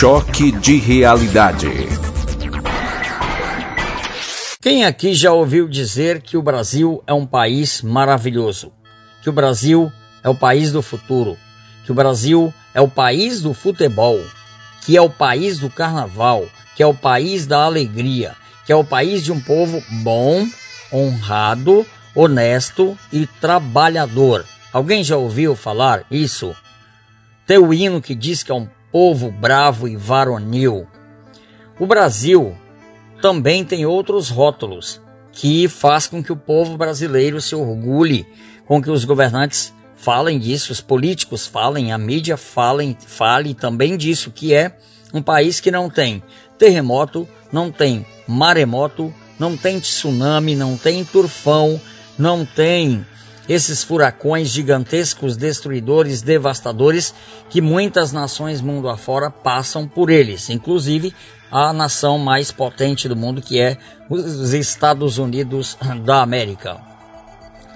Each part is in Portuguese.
Choque de realidade. Quem aqui já ouviu dizer que o Brasil é um país maravilhoso? Que o Brasil é o país do futuro? Que o Brasil é o país do futebol? Que é o país do carnaval? Que é o país da alegria? Que é o país de um povo bom, honrado, honesto e trabalhador? Alguém já ouviu falar isso? Tem o hino que diz que é um povo bravo e varonil. O Brasil também tem outros rótulos que faz com que o povo brasileiro se orgulhe, com que os governantes falem disso, os políticos falem, a mídia falem, fale também disso, que é um país que não tem terremoto, não tem maremoto, não tem tsunami, não tem turfão, não tem esses furacões gigantescos, destruidores, devastadores, que muitas nações mundo afora passam por eles, inclusive a nação mais potente do mundo, que é os Estados Unidos da América.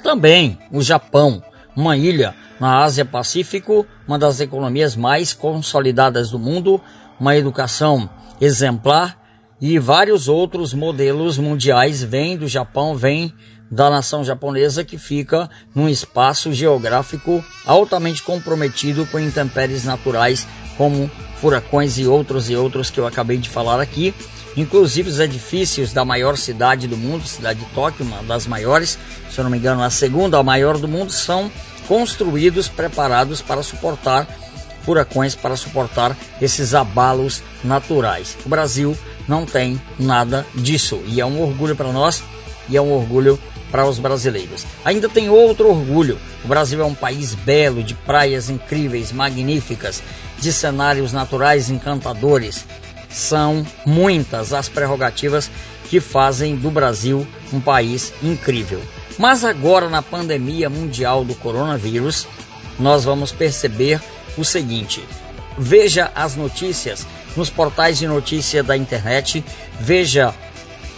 Também o Japão, uma ilha na Ásia Pacífico, uma das economias mais consolidadas do mundo, uma educação exemplar e vários outros modelos mundiais vêm do Japão, vêm da nação japonesa que fica num espaço geográfico altamente comprometido com intempéries naturais como furacões e outros e outros que eu acabei de falar aqui. Inclusive os edifícios da maior cidade do mundo, cidade de Tóquio, uma das maiores, se eu não me engano, a segunda a maior do mundo, são construídos, preparados para suportar furacões, para suportar esses abalos naturais. O Brasil não tem nada disso e é um orgulho para nós e é um orgulho para os brasileiros. Ainda tem outro orgulho: o Brasil é um país belo, de praias incríveis, magníficas, de cenários naturais encantadores. São muitas as prerrogativas que fazem do Brasil um país incrível. Mas agora, na pandemia mundial do coronavírus, nós vamos perceber o seguinte: veja as notícias nos portais de notícia da internet, veja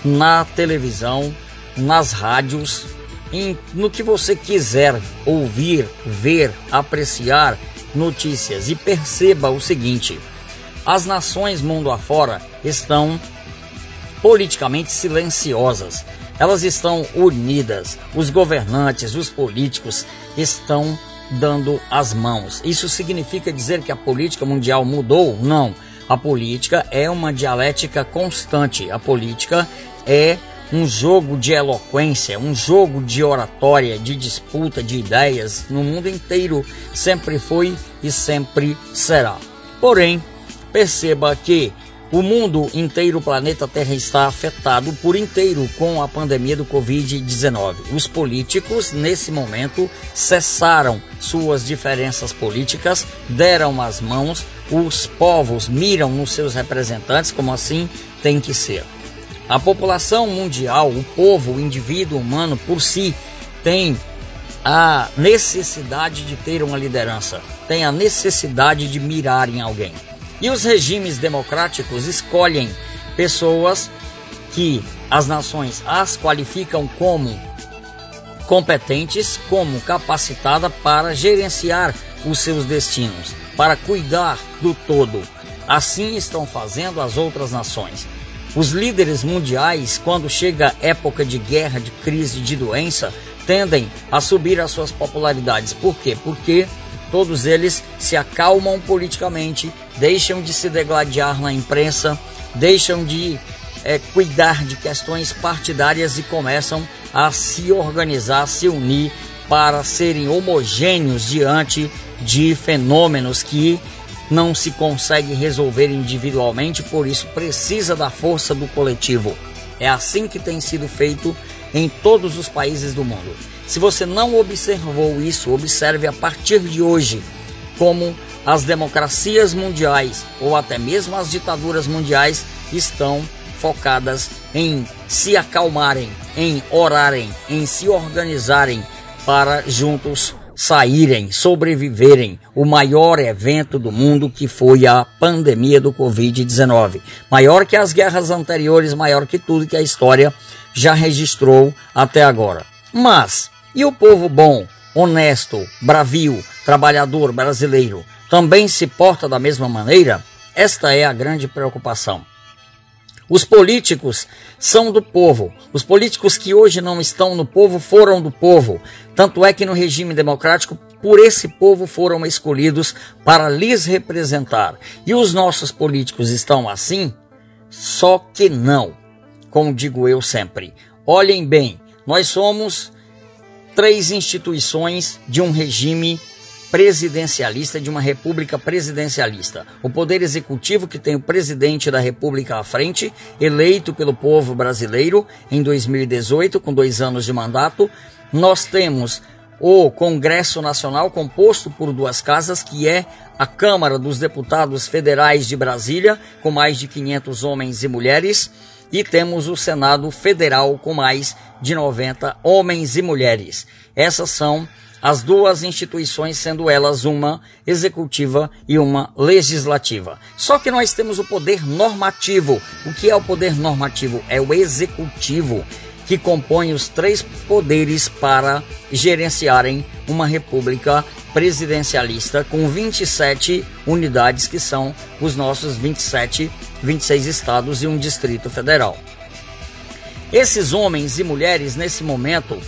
na televisão, nas rádios, em, no que você quiser ouvir, ver, apreciar notícias e perceba o seguinte: as nações mundo afora estão politicamente silenciosas. Elas estão unidas. Os governantes, os políticos estão dando as mãos. Isso significa dizer que a política mundial mudou? Não. A política é uma dialética constante. A política é um jogo de eloquência, um jogo de oratória, de disputa de ideias no mundo inteiro. Sempre foi e sempre será. Porém, perceba que o mundo inteiro, o planeta Terra está afetado por inteiro com a pandemia do Covid-19. Os políticos, nesse momento, cessaram suas diferenças políticas, deram as mãos, os povos miram nos seus representantes, como assim tem que ser. A população mundial, o povo, o indivíduo humano por si, tem a necessidade de ter uma liderança, tem a necessidade de mirar em alguém. E os regimes democráticos escolhem pessoas que as nações as qualificam como competentes, como capacitada para gerenciar os seus destinos, para cuidar do todo. Assim estão fazendo as outras nações. Os líderes mundiais, quando chega época de guerra, de crise, de doença, tendem a subir as suas popularidades. Por quê? Porque todos eles se acalmam politicamente, deixam de se degladiar na imprensa, deixam de é, cuidar de questões partidárias e começam a se organizar, se unir para serem homogêneos diante de fenômenos que não se consegue resolver individualmente, por isso precisa da força do coletivo. É assim que tem sido feito em todos os países do mundo. Se você não observou isso, observe a partir de hoje como as democracias mundiais ou até mesmo as ditaduras mundiais estão focadas em se acalmarem, em orarem, em se organizarem para juntos saírem, sobreviverem o maior evento do mundo que foi a pandemia do Covid-19. Maior que as guerras anteriores, maior que tudo que a história já registrou até agora. Mas e o povo bom, honesto, bravio, trabalhador brasileiro também se porta da mesma maneira? Esta é a grande preocupação. Os políticos são do povo. Os políticos que hoje não estão no povo foram do povo. Tanto é que no regime democrático, por esse povo foram escolhidos para lhes representar. E os nossos políticos estão assim? Só que não. Como digo eu sempre. Olhem bem, nós somos três instituições de um regime presidencialista, de uma república presidencialista. O poder executivo, que tem o presidente da república à frente, eleito pelo povo brasileiro em 2018, com dois anos de mandato. Nós temos o Congresso Nacional, composto por duas casas, que é a Câmara dos Deputados Federais de Brasília, com mais de 500 homens e mulheres, e temos o Senado Federal, com mais de 90 homens e mulheres. Essas são as duas instituições, sendo elas uma executiva e uma legislativa. Só que nós temos o poder normativo. O que é o poder normativo? É o executivo, que compõe os três poderes para gerenciarem uma república presidencialista com 27 unidades, que são os nossos 27, 26 estados e um distrito federal. Esses homens e mulheres, nesse momento,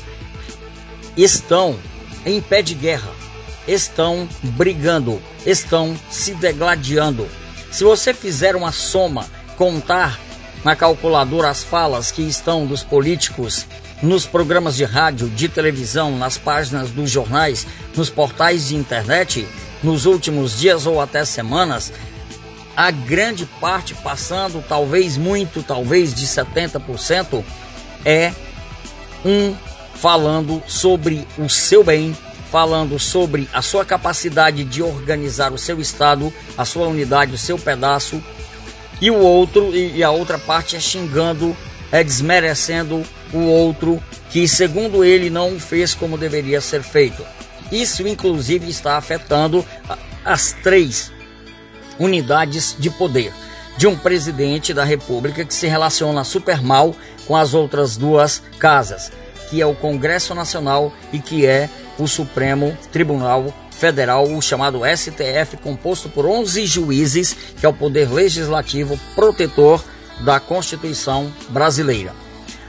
estão em pé de guerra, estão brigando, estão se degladiando. Se você fizer uma soma, contar na calculadora as falas que estão dos políticos nos programas de rádio, de televisão, nas páginas dos jornais, nos portais de internet, nos últimos dias ou até semanas, a grande parte passando, talvez muito, talvez de 70%, é um falando sobre o seu bem, falando sobre a sua capacidade de organizar o seu estado, a sua unidade, o seu pedaço, e o outro e, a outra parte é xingando, é desmerecendo o outro que, segundo ele, não fez como deveria ser feito. Isso, inclusive, está afetando as três unidades de poder. De um presidente da República que se relaciona super mal com as outras duas casas que é o Congresso Nacional e que é o Supremo Tribunal Federal, o chamado STF, composto por 11 juízes, que é o poder legislativo protetor da Constituição brasileira.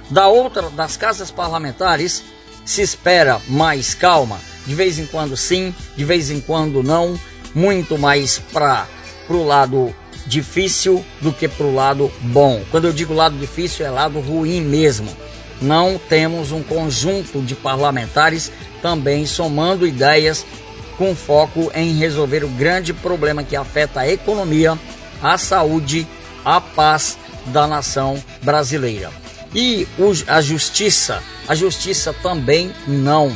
Da outra, das casas parlamentares, se espera mais calma, de vez em quando sim, de vez em quando não, muito mais para o lado difícil do que para o lado bom. Quando eu digo lado difícil, é lado ruim mesmo não temos um conjunto de parlamentares também somando ideias com foco em resolver o grande problema que afeta a economia, a saúde, a paz da nação brasileira. E a justiça, a justiça também não.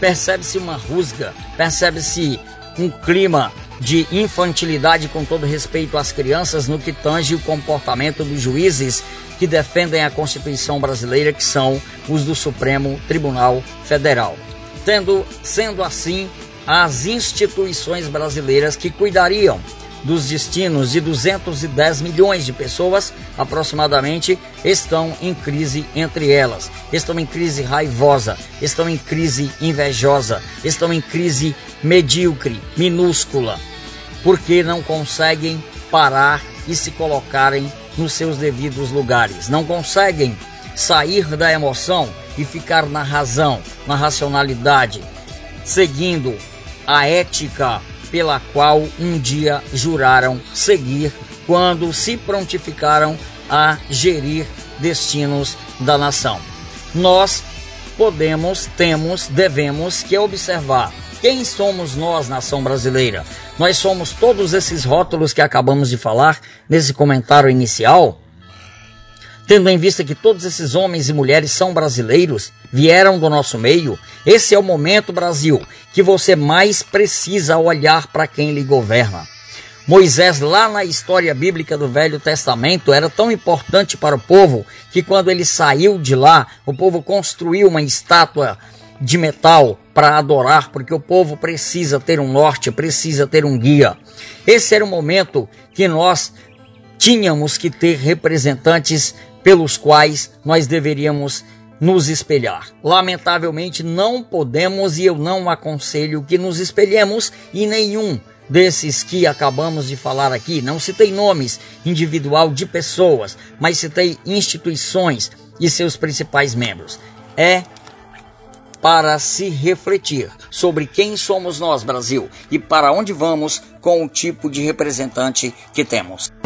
Percebe-se uma rusga, percebe-se um clima de infantilidade com todo respeito às crianças no que tange o comportamento dos juízes que defendem a Constituição brasileira, que são os do Supremo Tribunal Federal. Tendo, sendo assim, as instituições brasileiras que cuidariam dos destinos de 210 milhões de pessoas, aproximadamente, estão em crise entre elas. Estão em crise raivosa, estão em crise invejosa, estão em crise medíocre, minúscula, porque não conseguem parar e se colocarem nos seus devidos lugares. Não conseguem sair da emoção e ficar na razão, na racionalidade, seguindo a ética pela qual um dia juraram seguir quando se prontificaram a gerir destinos da nação. Nós podemos, temos, devemos que observar quem somos nós, nação brasileira? Nós somos todos esses rótulos que acabamos de falar nesse comentário inicial? Tendo em vista que todos esses homens e mulheres são brasileiros, vieram do nosso meio, esse é o momento, Brasil, que você mais precisa olhar para quem lhe governa. Moisés, lá na história bíblica do Velho Testamento, era tão importante para o povo que quando ele saiu de lá, o povo construiu uma estátua de metal para adorar, porque o povo precisa ter um norte, precisa ter um guia. Esse era o momento que nós tínhamos que ter representantes pelos quais nós deveríamos nos espelhar. Lamentavelmente não podemos e eu não aconselho que nos espelhemos em nenhum desses que acabamos de falar aqui, não citei nomes individual de pessoas, mas citei instituições e seus principais membros. É para se refletir sobre quem somos nós, Brasil, e para onde vamos com o tipo de representante que temos.